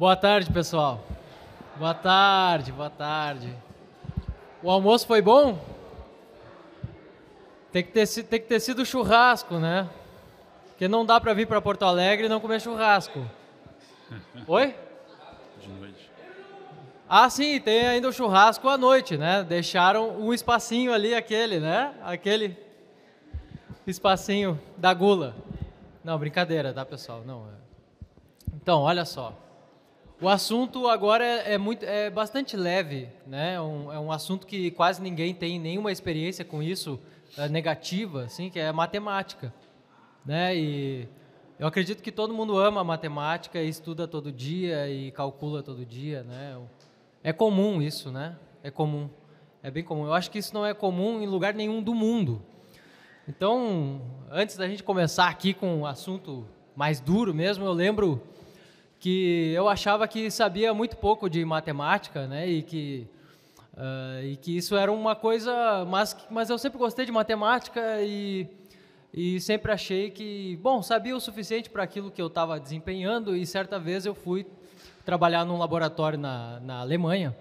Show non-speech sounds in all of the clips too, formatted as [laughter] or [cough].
Boa tarde, pessoal. Boa tarde, boa tarde. O almoço foi bom? Tem que ter, tem que ter sido churrasco, né? Porque não dá para vir para Porto Alegre e não comer churrasco. [laughs] Oi? De noite. Ah, sim, tem ainda o churrasco à noite, né? Deixaram um espacinho ali, aquele, né? Aquele espacinho da gula. Não, brincadeira, tá, pessoal? Não. é. Então, olha só. O assunto agora é, é muito, é bastante leve, né? É um, é um assunto que quase ninguém tem nenhuma experiência com isso é, negativa, assim, que é matemática, né? E eu acredito que todo mundo ama matemática e estuda todo dia e calcula todo dia, né? É comum isso, né? É comum, é bem comum. Eu acho que isso não é comum em lugar nenhum do mundo. Então, antes da gente começar aqui com o assunto mais duro mesmo, eu lembro que eu achava que sabia muito pouco de matemática, né? E que uh, e que isso era uma coisa, mas mas eu sempre gostei de matemática e e sempre achei que, bom, sabia o suficiente para aquilo que eu estava desempenhando e certa vez eu fui trabalhar num laboratório na, na Alemanha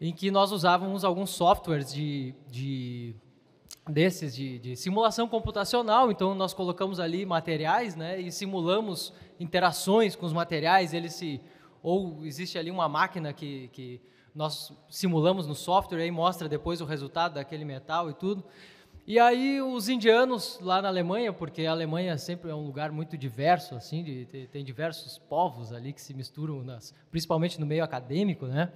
em que nós usávamos alguns softwares de, de desses de, de, simulação computacional. Então nós colocamos ali materiais, né, e simulamos interações com os materiais. Eles se ou existe ali uma máquina que, que nós simulamos no software e mostra depois o resultado daquele metal e tudo. E aí os indianos lá na Alemanha, porque a Alemanha sempre é um lugar muito diverso, assim, de, tem diversos povos ali que se misturam, nas, principalmente no meio acadêmico, né?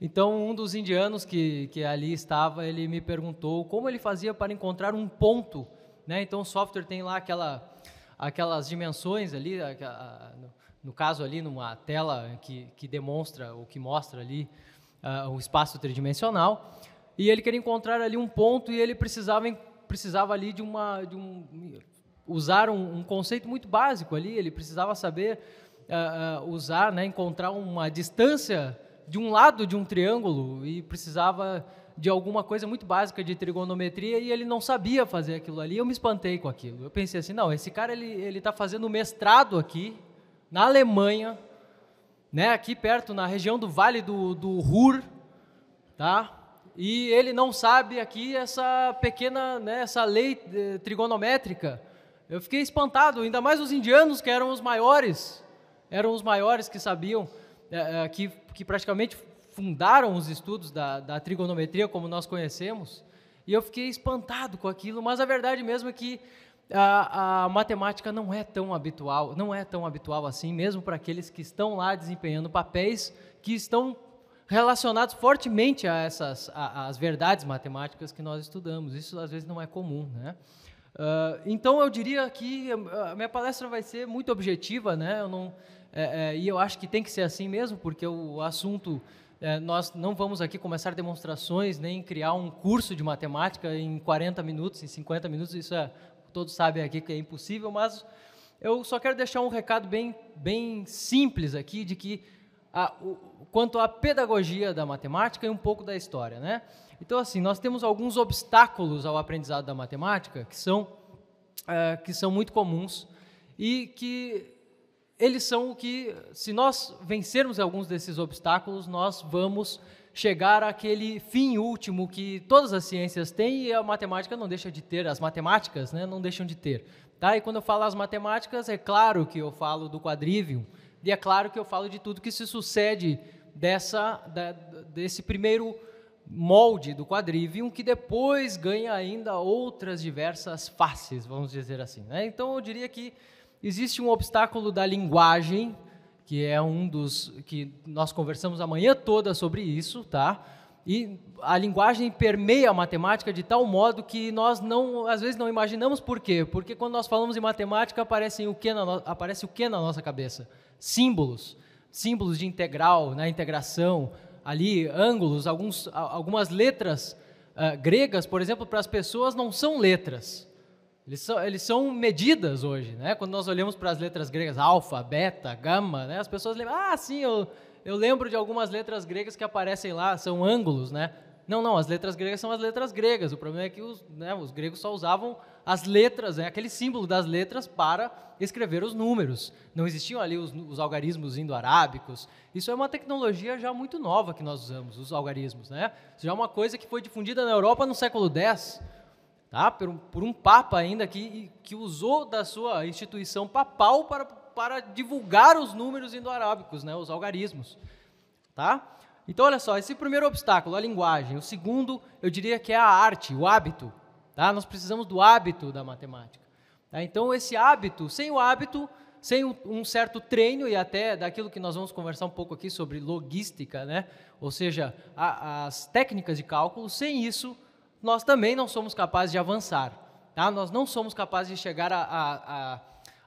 Então um dos indianos que, que ali estava, ele me perguntou como ele fazia para encontrar um ponto, né? Então o software tem lá aquela, aquelas dimensões ali, no caso ali numa tela que, que demonstra ou que mostra ali uh, o espaço tridimensional. E ele queria encontrar ali um ponto e ele precisava precisava ali de uma de um usar um, um conceito muito básico ali. Ele precisava saber uh, uh, usar né encontrar uma distância de um lado de um triângulo e precisava de alguma coisa muito básica de trigonometria e ele não sabia fazer aquilo ali eu me espantei com aquilo eu pensei assim não esse cara ele ele está fazendo mestrado aqui na Alemanha né aqui perto na região do Vale do, do Ruhr tá e ele não sabe aqui essa pequena, né, essa lei eh, trigonométrica. Eu fiquei espantado, ainda mais os indianos que eram os maiores, eram os maiores que sabiam, é, é, que, que praticamente fundaram os estudos da, da trigonometria como nós conhecemos. E eu fiquei espantado com aquilo, mas a verdade mesmo é que a, a, matemática não é tão habitual, não é tão habitual assim, mesmo para aqueles que estão lá desempenhando papéis que estão relacionados fortemente a essas a, as verdades matemáticas que nós estudamos. Isso às vezes não é comum, né? Uh, então eu diria que a minha palestra vai ser muito objetiva, né? Eu não é, é, e eu acho que tem que ser assim mesmo, porque o assunto nós não vamos aqui começar demonstrações nem criar um curso de matemática em 40 minutos, em 50 minutos. Isso é todos sabem aqui que é impossível, mas eu só quero deixar um recado bem bem simples aqui de que a, o, quanto à pedagogia da matemática e um pouco da história, né? Então, assim, nós temos alguns obstáculos ao aprendizado da matemática que são, é, que são muito comuns e que eles são o que, se nós vencermos alguns desses obstáculos, nós vamos chegar àquele fim último que todas as ciências têm e a matemática não deixa de ter, as matemáticas né, não deixam de ter. Tá? E quando eu falo as matemáticas, é claro que eu falo do quadrivium, e é claro que eu falo de tudo que se sucede dessa, da, desse primeiro molde do quadrivium, que depois ganha ainda outras diversas faces, vamos dizer assim. Né? Então, eu diria que existe um obstáculo da linguagem, que é um dos que nós conversamos a manhã toda sobre isso, tá? E a linguagem permeia a matemática de tal modo que nós não, às vezes não imaginamos por quê? Porque quando nós falamos em matemática aparece o que na, no, aparece o que na nossa cabeça? símbolos, símbolos de integral, na né, integração, ali ângulos, alguns, algumas letras uh, gregas, por exemplo, para as pessoas não são letras. Eles são, eles são medidas hoje, né? Quando nós olhamos para as letras gregas, alfa, beta, gama, né? As pessoas lembram, ah, sim, eu, eu lembro de algumas letras gregas que aparecem lá, são ângulos, né? Não, não, as letras gregas são as letras gregas. O problema é que os, né, os gregos só usavam as letras, né, aquele símbolo das letras para escrever os números. Não existiam ali os, os algarismos indo-arábicos. Isso é uma tecnologia já muito nova que nós usamos, os algarismos. Né? Isso já é uma coisa que foi difundida na Europa no século X, tá? por, um, por um papa ainda que, que usou da sua instituição papal para, para divulgar os números indo-arábicos, né? os algarismos. Tá? Então, olha só, esse primeiro obstáculo, a linguagem. O segundo, eu diria que é a arte, o hábito. Tá? Nós precisamos do hábito da matemática. Tá? Então, esse hábito, sem o hábito, sem um certo treino e até daquilo que nós vamos conversar um pouco aqui sobre logística, né? ou seja, a, as técnicas de cálculo, sem isso, nós também não somos capazes de avançar. Tá? Nós não somos capazes de chegar a, a, a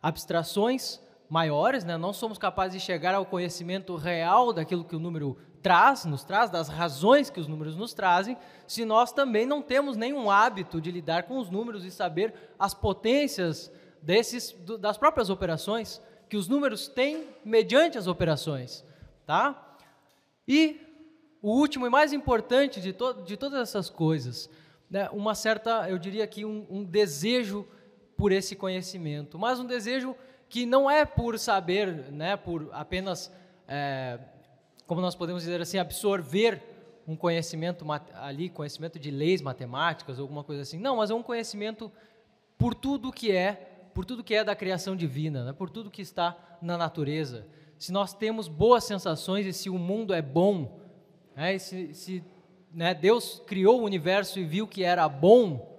abstrações maiores, né? não somos capazes de chegar ao conhecimento real daquilo que o número traz, nos traz, das razões que os números nos trazem, se nós também não temos nenhum hábito de lidar com os números e saber as potências desses, das próprias operações que os números têm mediante as operações, tá? E o último e mais importante de, to de todas essas coisas, né, uma certa, eu diria aqui, um, um desejo por esse conhecimento, mas um desejo que não é por saber, né, por apenas é, como nós podemos dizer assim, absorver um conhecimento ali, conhecimento de leis matemáticas, alguma coisa assim. Não, mas é um conhecimento por tudo que é, por tudo que é da criação divina, né? por tudo que está na natureza. Se nós temos boas sensações e se o mundo é bom, né? se, se né, Deus criou o universo e viu que era bom,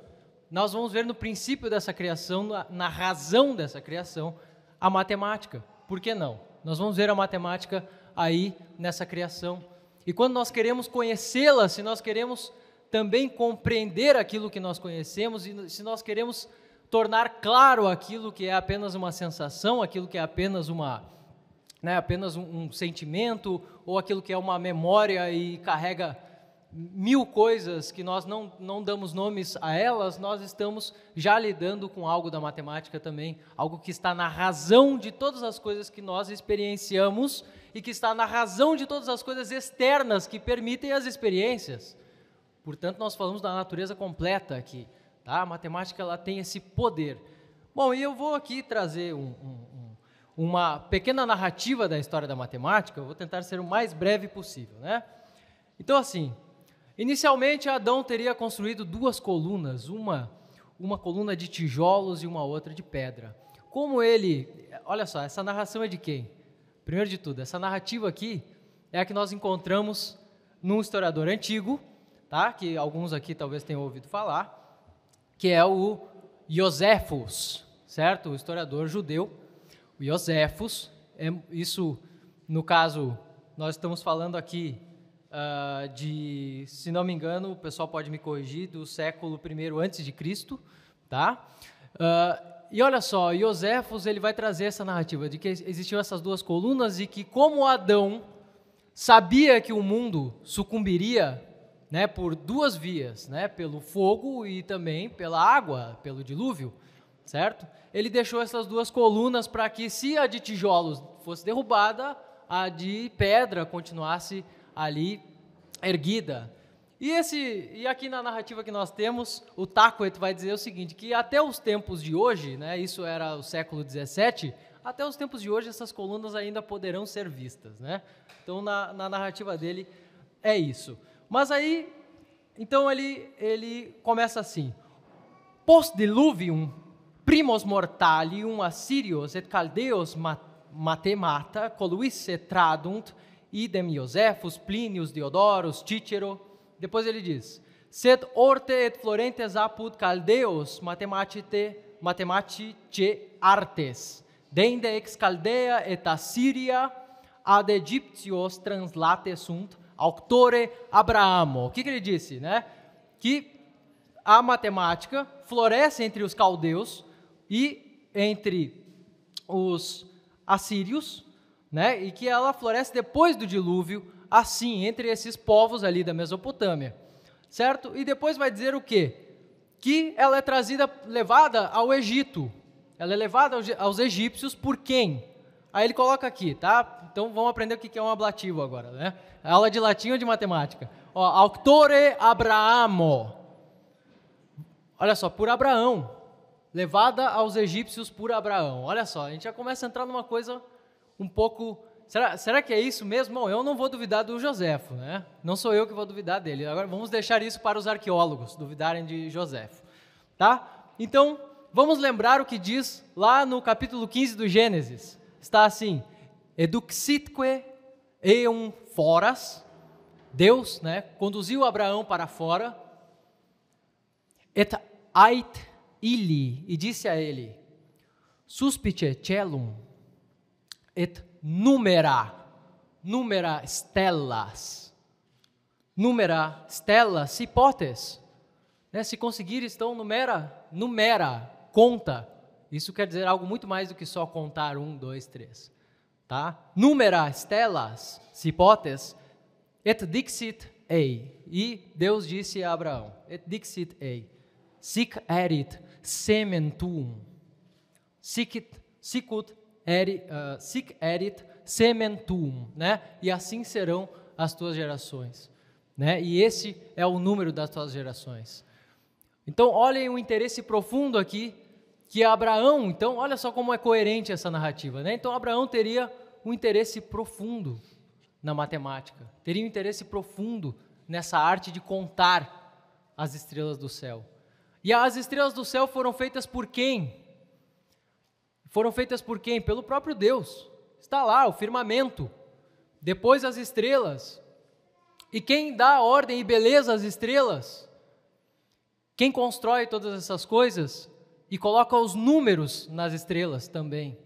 nós vamos ver no princípio dessa criação, na, na razão dessa criação, a matemática. Por que não? Nós vamos ver a matemática aí nessa criação. E quando nós queremos conhecê-la, se nós queremos também compreender aquilo que nós conhecemos e se nós queremos tornar claro aquilo que é apenas uma sensação, aquilo que é apenas uma né, apenas um, um sentimento ou aquilo que é uma memória e carrega mil coisas que nós não, não damos nomes a elas, nós estamos já lidando com algo da matemática também, algo que está na razão de todas as coisas que nós experienciamos e que está na razão de todas as coisas externas que permitem as experiências. Portanto, nós falamos da natureza completa aqui. Tá? A matemática ela tem esse poder. Bom, e eu vou aqui trazer um, um, uma pequena narrativa da história da matemática. Eu vou tentar ser o mais breve possível. Né? Então, assim, inicialmente Adão teria construído duas colunas, uma, uma coluna de tijolos e uma outra de pedra. Como ele. Olha só, essa narração é de quem? Primeiro de tudo, essa narrativa aqui é a que nós encontramos num historiador antigo, tá? que alguns aqui talvez tenham ouvido falar, que é o Iosefus, certo? O historiador judeu. O Iosefus, é isso, no caso, nós estamos falando aqui uh, de, se não me engano, o pessoal pode me corrigir, do século I antes de Cristo, tá? Uh, e olha só, Iosefos ele vai trazer essa narrativa de que existiam essas duas colunas e que como Adão sabia que o mundo sucumbiria, né, por duas vias, né, pelo fogo e também pela água, pelo dilúvio, certo? Ele deixou essas duas colunas para que se a de tijolos fosse derrubada, a de pedra continuasse ali erguida. E, esse, e aqui na narrativa que nós temos, o Taquet vai dizer o seguinte, que até os tempos de hoje, né, isso era o século XVII, até os tempos de hoje essas colunas ainda poderão ser vistas. Né? Então, na, na narrativa dele, é isso. Mas aí, então ele, ele começa assim, Post-diluvium primos mortalium Assirios et Caldeos matemata coluisse tradunt idem Iosefus, Plinius, Diodorus, Cicero, depois ele diz: Sed orte et florentes apud caldeos matematice, matematice artes, dende ex caldea et Assyria ad Egyptios translate sunt auctore Abrahamo. O que, que ele disse? Né? Que a matemática floresce entre os caldeus e entre os assírios, né? e que ela floresce depois do dilúvio assim entre esses povos ali da Mesopotâmia, certo? E depois vai dizer o quê? Que ela é trazida, levada ao Egito. Ela é levada aos egípcios por quem? Aí ele coloca aqui, tá? Então vamos aprender o que é um ablativo agora, né? Aula de latim ou de matemática? Ó, auctore Abrahamo. Olha só, por Abraão. levada aos egípcios por Abraão. Olha só, a gente já começa a entrar numa coisa um pouco. Será, será que é isso mesmo? Bom, eu não vou duvidar do Joséfo, né? Não sou eu que vou duvidar dele. Agora vamos deixar isso para os arqueólogos duvidarem de Joséfo, tá? Então, vamos lembrar o que diz lá no capítulo 15 do Gênesis. Está assim: Eduxitque eum foras. Deus, né, conduziu Abraão para fora. Et ait ili e disse a ele: Suspice celum et numera numera stellas. Numera stellas hipotes né? se conseguires então numera numera conta. Isso quer dizer algo muito mais do que só contar um dois três tá? Numera stellas hipotes et dixit ei. E Deus disse a Abraão et dixit ei. Sic erit semen tuum. Sicut, sicut eri, uh, sic erit semen tuum, né? E assim serão as tuas gerações, né? E esse é o número das tuas gerações. Então, olhem o interesse profundo aqui que Abraão, então, olha só como é coerente essa narrativa, né? Então, Abraão teria um interesse profundo na matemática, teria um interesse profundo nessa arte de contar as estrelas do céu. E as estrelas do céu foram feitas por quem? Foram feitas por quem? Pelo próprio Deus. Está lá, o firmamento. Depois as estrelas. E quem dá ordem e beleza às estrelas? Quem constrói todas essas coisas e coloca os números nas estrelas também?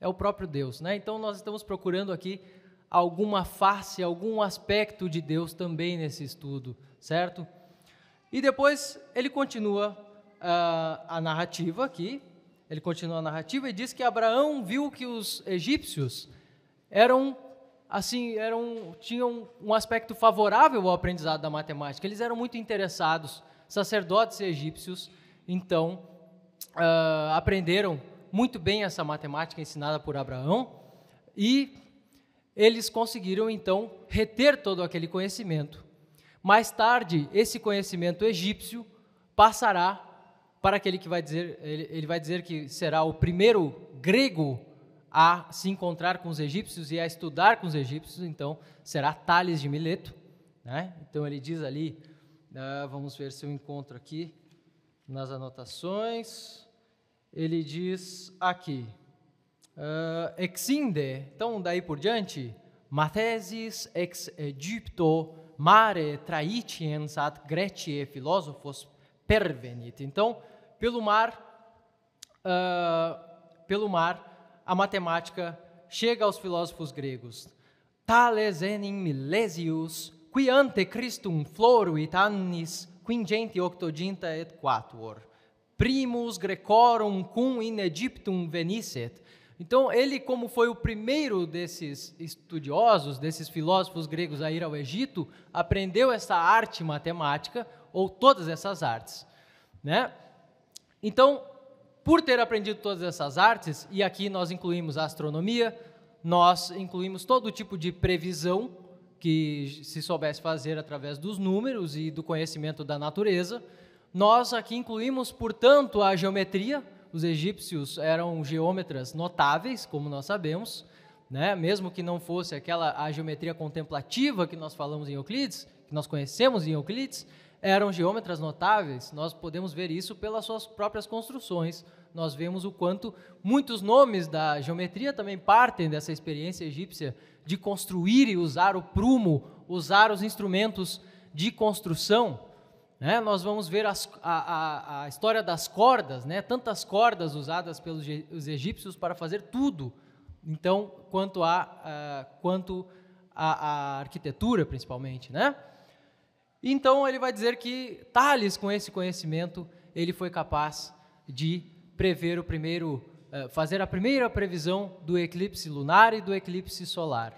É o próprio Deus, né? Então nós estamos procurando aqui alguma face, algum aspecto de Deus também nesse estudo, certo? E depois ele continua uh, a narrativa aqui, ele continua a narrativa e diz que Abraão viu que os egípcios eram assim, eram tinham um aspecto favorável ao aprendizado da matemática. Eles eram muito interessados, sacerdotes egípcios, então uh, aprenderam muito bem essa matemática ensinada por Abraão e eles conseguiram então reter todo aquele conhecimento mais tarde, esse conhecimento egípcio passará para aquele que vai dizer, ele, ele vai dizer que será o primeiro grego a se encontrar com os egípcios e a estudar com os egípcios, então será Tales de Mileto. Né? Então ele diz ali, uh, vamos ver se eu encontro aqui nas anotações, ele diz aqui, uh, exinde, então daí por diante, Mathesis ex Egypto mare traitiens ad Grecie filósofos pervenit. Então, pelo mar, uh, pelo mar, a matemática chega aos filósofos gregos. Tales enim milesius, qui ante Christum floruit annis quingenti octoginta et quatuor. Primus Grecorum cum in Egyptum venisset, então, ele, como foi o primeiro desses estudiosos, desses filósofos gregos a ir ao Egito, aprendeu essa arte matemática, ou todas essas artes. Né? Então, por ter aprendido todas essas artes, e aqui nós incluímos a astronomia, nós incluímos todo tipo de previsão que se soubesse fazer através dos números e do conhecimento da natureza, nós aqui incluímos, portanto, a geometria, os egípcios eram geômetras notáveis, como nós sabemos, né? mesmo que não fosse aquela a geometria contemplativa que nós falamos em Euclides, que nós conhecemos em Euclides, eram geômetras notáveis. Nós podemos ver isso pelas suas próprias construções. Nós vemos o quanto muitos nomes da geometria também partem dessa experiência egípcia de construir e usar o prumo, usar os instrumentos de construção. Né? Nós vamos ver as, a, a, a, história das cordas, né? tantas cordas usadas pelos os egípcios para fazer tudo. Então, quanto a, quanto a, a, arquitetura, principalmente, né? Então, ele vai dizer que Tales, com esse conhecimento, ele foi capaz de prever o primeiro, uh, fazer a primeira previsão do eclipse lunar e do eclipse solar.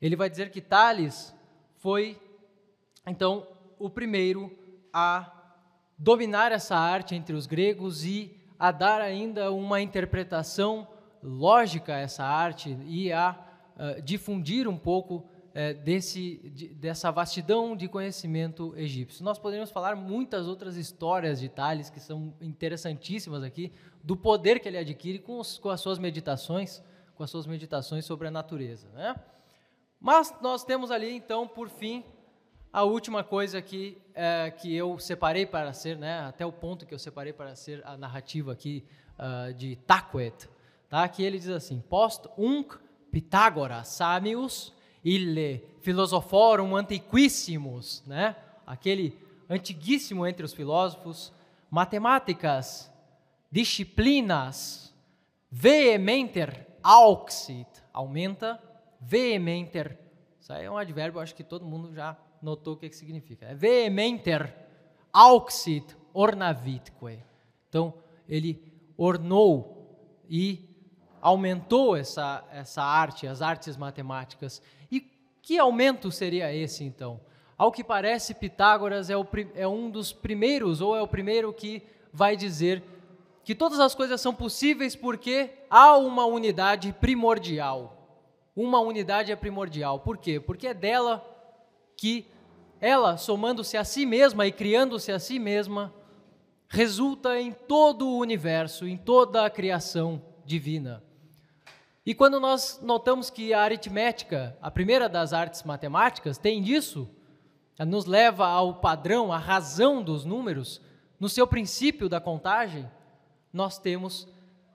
Ele vai dizer que Tales foi, então, o primeiro a dominar essa arte entre os gregos e a dar ainda uma interpretação lógica a essa arte e a uh, difundir um pouco é, desse, de, dessa vastidão de conhecimento egípcio. Nós poderíamos falar muitas outras histórias de Tales que são interessantíssimas aqui, do poder que ele adquire com, os, com as suas meditações, com as suas meditações sobre a natureza. Né? Mas nós temos ali, então, por fim, a última coisa que, é, que eu separei para ser, né, até o ponto que eu separei para ser a narrativa aqui uh, de Taquet, tá? que ele diz assim, post unc Pitágoras samius ille philosophorum antiquissimus, né? aquele antiguíssimo entre os filósofos, matemáticas, disciplinas, vehementer auxit, aumenta, vehementer, isso aí é um advérbio, acho que todo mundo já notou o que, que significa. É vehementer auxit ornavitque. Então, ele ornou e aumentou essa, essa arte, as artes matemáticas. Que aumento seria esse, então? Ao que parece, Pitágoras é, o, é um dos primeiros, ou é o primeiro que vai dizer que todas as coisas são possíveis porque há uma unidade primordial. Uma unidade é primordial. Por quê? Porque é dela que ela, somando-se a si mesma e criando-se a si mesma, resulta em todo o universo, em toda a criação divina. E quando nós notamos que a aritmética, a primeira das artes matemáticas, tem isso, nos leva ao padrão, à razão dos números, no seu princípio da contagem, nós temos,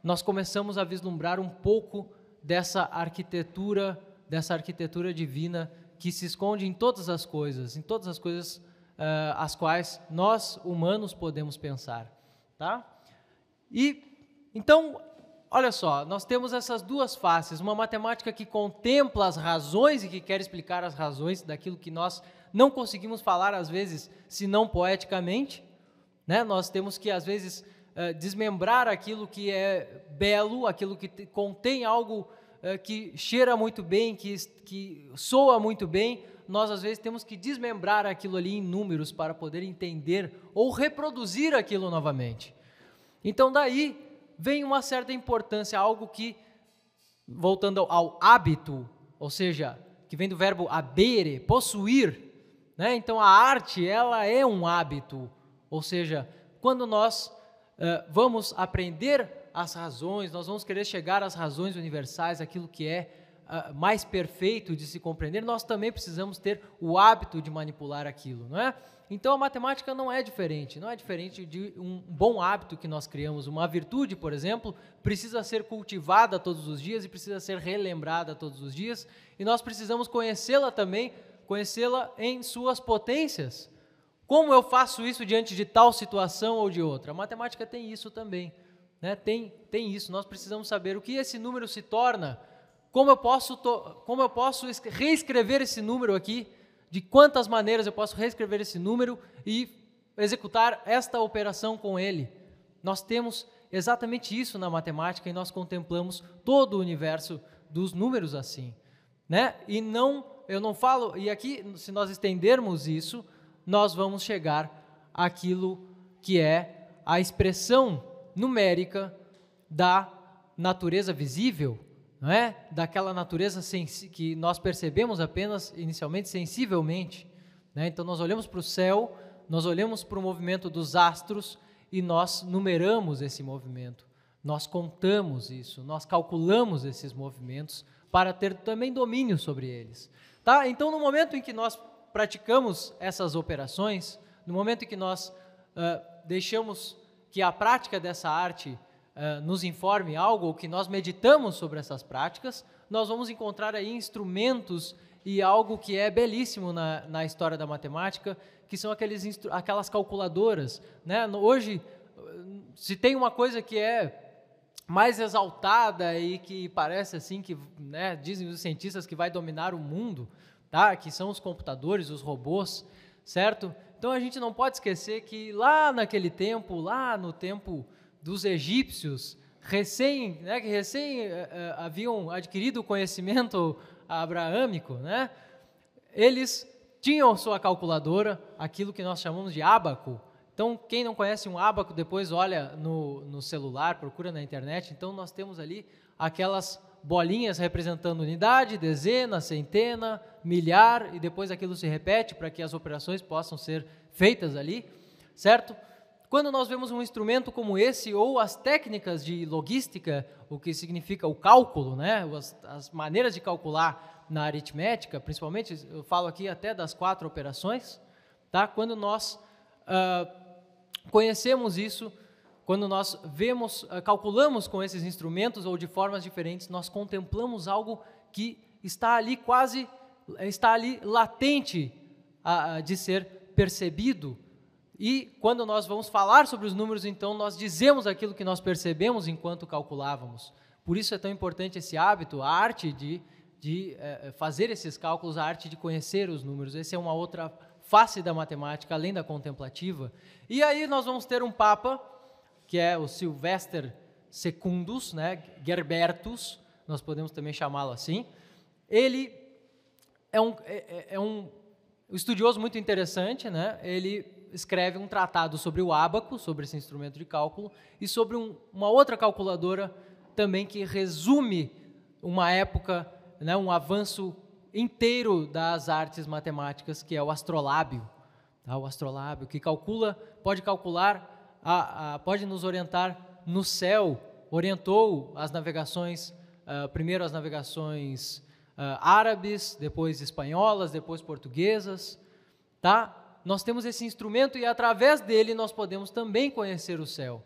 nós começamos a vislumbrar um pouco dessa arquitetura, dessa arquitetura divina que se esconde em todas as coisas, em todas as coisas uh, as quais nós humanos podemos pensar, tá? E então Olha só, nós temos essas duas faces, uma matemática que contempla as razões e que quer explicar as razões daquilo que nós não conseguimos falar às vezes, se não poeticamente, né? Nós temos que às vezes uh, desmembrar aquilo que é belo, aquilo que contém algo uh, que cheira muito bem, que, que soa muito bem. Nós às vezes temos que desmembrar aquilo ali em números para poder entender ou reproduzir aquilo novamente. Então daí vem uma certa importância, algo que, voltando ao hábito, ou seja, que vem do verbo abere, possuir, né? Então a arte, ela é um hábito, ou seja, quando nós uh, vamos aprender as razões, nós vamos querer chegar às razões universais, aquilo que é uh, mais perfeito de se compreender, nós também precisamos ter o hábito de manipular aquilo, não é? Então a matemática não é diferente, não é diferente de um bom hábito que nós criamos. Uma virtude, por exemplo, precisa ser cultivada todos os dias e precisa ser relembrada todos os dias, e nós precisamos conhecê-la também, conhecê-la em suas potências. Como eu faço isso diante de tal situação ou de outra? A matemática tem isso também. Né? Tem, tem isso. Nós precisamos saber o que esse número se torna, como eu posso, como eu posso reescrever esse número aqui de quantas maneiras eu posso reescrever esse número e executar esta operação com ele. Nós temos exatamente isso na matemática e nós contemplamos todo o universo dos números assim, né? E não, eu não falo, e aqui se nós estendermos isso, nós vamos chegar àquilo que é a expressão numérica da natureza visível não é? Daquela natureza que nós percebemos apenas inicialmente sensivelmente. Né? Então nós olhamos para o céu, nós olhamos para o movimento dos astros e nós numeramos esse movimento. Nós contamos isso, nós calculamos esses movimentos para ter também domínio sobre eles. Tá? Então, no momento em que nós praticamos essas operações, no momento em que nós uh, deixamos que a prática dessa arte nos informe algo, ou que nós meditamos sobre essas práticas, nós vamos encontrar aí instrumentos e algo que é belíssimo na, na história da matemática, que são aqueles, aquelas calculadoras. Né? Hoje, se tem uma coisa que é mais exaltada e que parece assim que, né, dizem os cientistas que vai dominar o mundo, tá? Que são os computadores, os robôs, certo? Então a gente não pode esquecer que lá naquele tempo, lá no tempo dos egípcios, recém, né, que recém uh, haviam adquirido o conhecimento abraâmico, né, eles tinham sua calculadora, aquilo que nós chamamos de ábaco. Então, quem não conhece um ábaco, depois olha no, no celular, procura na internet. Então, nós temos ali aquelas bolinhas representando unidade, dezena, centena, milhar, e depois aquilo se repete para que as operações possam ser feitas ali, certo? Quando nós vemos um instrumento como esse, ou as técnicas de logística, o que significa o cálculo, né? as, as maneiras de calcular na aritmética, principalmente, eu falo aqui até das quatro operações, tá? quando nós uh, conhecemos isso, quando nós vemos, uh, calculamos com esses instrumentos ou de formas diferentes, nós contemplamos algo que está ali quase, está ali latente de ser percebido. E quando nós vamos falar sobre os números, então nós dizemos aquilo que nós percebemos enquanto calculávamos. Por isso é tão importante esse hábito, a arte de, de eh, fazer esses cálculos, a arte de conhecer os números. Essa é uma outra face da matemática, além da contemplativa. E aí nós vamos ter um Papa que é o Sylvester Secundus, né, Gerbertus, nós podemos também chamá-lo assim. Ele é um, é, é, é um estudioso muito interessante, né? ele escreve um tratado sobre o ábaco, sobre esse instrumento de cálculo, e sobre um, uma outra calculadora também que resume uma época, né, um avanço inteiro das artes matemáticas, que é o astrolábio. Tá? O astrolábio, que calcula, pode calcular a, a, pode nos orientar no céu, orientou as navegações, uh, primeiro as navegações uh, árabes, depois espanholas, depois portuguesas, tá? Nós temos esse instrumento e através dele nós podemos também conhecer o céu.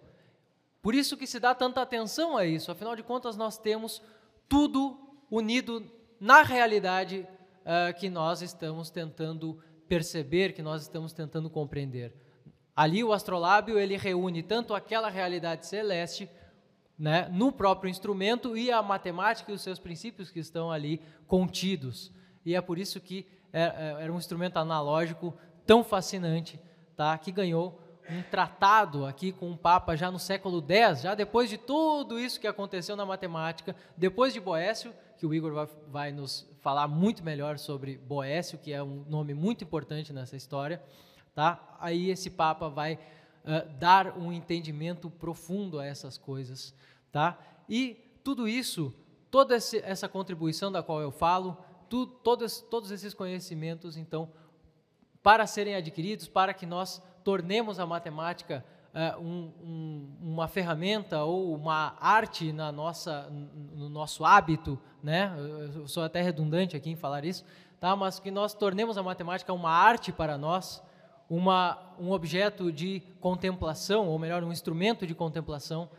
Por isso que se dá tanta atenção a isso, afinal de contas nós temos tudo unido na realidade uh, que nós estamos tentando perceber, que nós estamos tentando compreender. Ali o astrolábio ele reúne tanto aquela realidade celeste né, no próprio instrumento e a matemática e os seus princípios que estão ali contidos. E é por isso que é, é, era um instrumento analógico tão fascinante, tá, que ganhou um tratado aqui com o Papa já no século X, já depois de tudo isso que aconteceu na matemática, depois de Boécio, que o Igor vai, vai nos falar muito melhor sobre Boécio, que é um nome muito importante nessa história tá? Aí esse Papa vai uh, dar um entendimento profundo a essas coisas, tá? E tudo isso, toda essa contribuição da qual eu falo, tu, todos, todos esses conhecimentos, então, para serem adquiridos, para que nós tornemos a matemática uh, um, um, uma ferramenta ou uma arte na nossa, no nosso hábito, né? Eu sou até redundante aqui em falar isso, tá? Mas que nós tornemos a matemática uma arte para nós, uma, um objeto de contemplação, ou melhor, um instrumento de contemplação,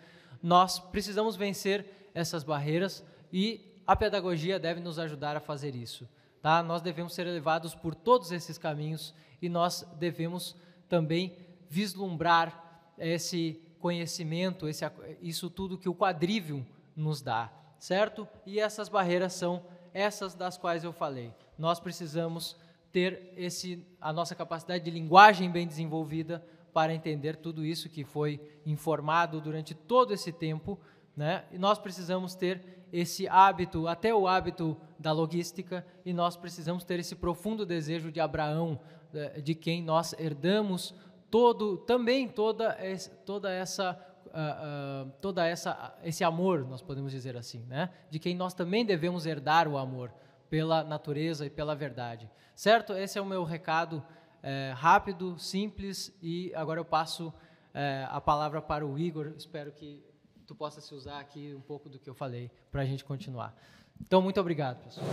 nós precisamos vencer essas barreiras e a pedagogia deve nos ajudar a fazer isso. Tá? Nós devemos ser levados por todos esses caminhos e nós devemos também vislumbrar esse conhecimento, esse, isso tudo que o quadrívio nos dá, certo? E essas barreiras são essas das quais eu falei. Nós precisamos ter esse, a nossa capacidade de linguagem bem desenvolvida para entender tudo isso que foi informado durante todo esse tempo, né? E nós precisamos ter esse hábito, até o hábito da logística, e nós precisamos ter esse profundo desejo de Abraão, de quem nós herdamos todo, também toda, toda essa Uh, uh, toda essa esse amor nós podemos dizer assim né de quem nós também devemos herdar o amor pela natureza e pela verdade. Certo? Esse é o meu recado é, rápido, simples e agora eu passo é, a palavra para o Igor. Espero que tu possa se usar aqui um pouco do que eu falei para a gente continuar. Então, muito obrigado, pessoal.